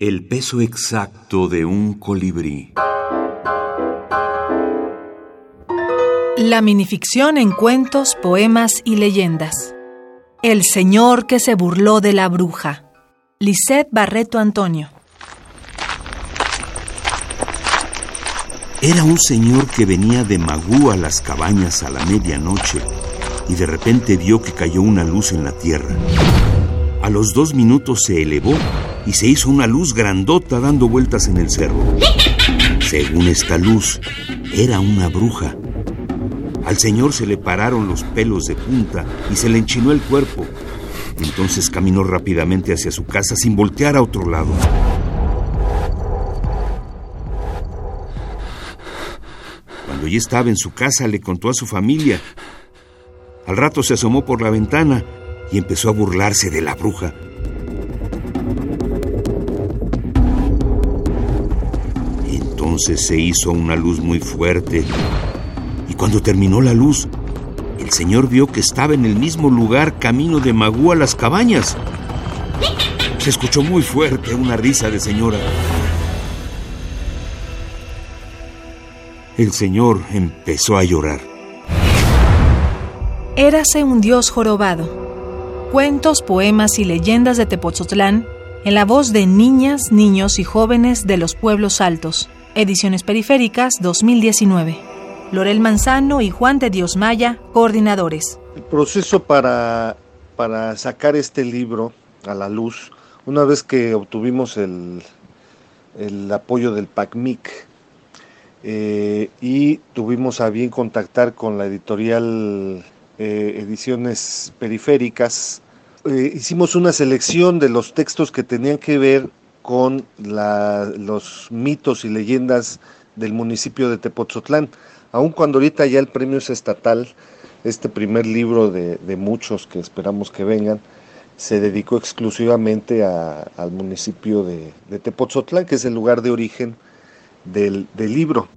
El peso exacto de un colibrí. La minificción en cuentos, poemas y leyendas. El señor que se burló de la bruja. Lisette Barreto Antonio. Era un señor que venía de Magú a las cabañas a la medianoche y de repente vio que cayó una luz en la tierra. A los dos minutos se elevó y se hizo una luz grandota dando vueltas en el cerro. Según esta luz, era una bruja. Al señor se le pararon los pelos de punta y se le enchinó el cuerpo. Entonces caminó rápidamente hacia su casa sin voltear a otro lado. Cuando ya estaba en su casa le contó a su familia. Al rato se asomó por la ventana y empezó a burlarse de la bruja. Entonces se hizo una luz muy fuerte y cuando terminó la luz, el señor vio que estaba en el mismo lugar camino de Magú a las cabañas. Se escuchó muy fuerte una risa de señora. El señor empezó a llorar. Érase un dios jorobado. Cuentos, poemas y leyendas de Tepoztlán en la voz de niñas, niños y jóvenes de los pueblos altos. Ediciones Periféricas 2019. Lorel Manzano y Juan de Dios Maya, coordinadores. El proceso para, para sacar este libro a la luz, una vez que obtuvimos el, el apoyo del PACMIC, eh, y tuvimos a bien contactar con la editorial eh, Ediciones Periféricas. Eh, hicimos una selección de los textos que tenían que ver con los mitos y leyendas del municipio de Tepoztlán. Aun cuando ahorita ya el premio es estatal, este primer libro de, muchos que esperamos que vengan, se dedicó exclusivamente al municipio de, de que es el lugar de origen del libro.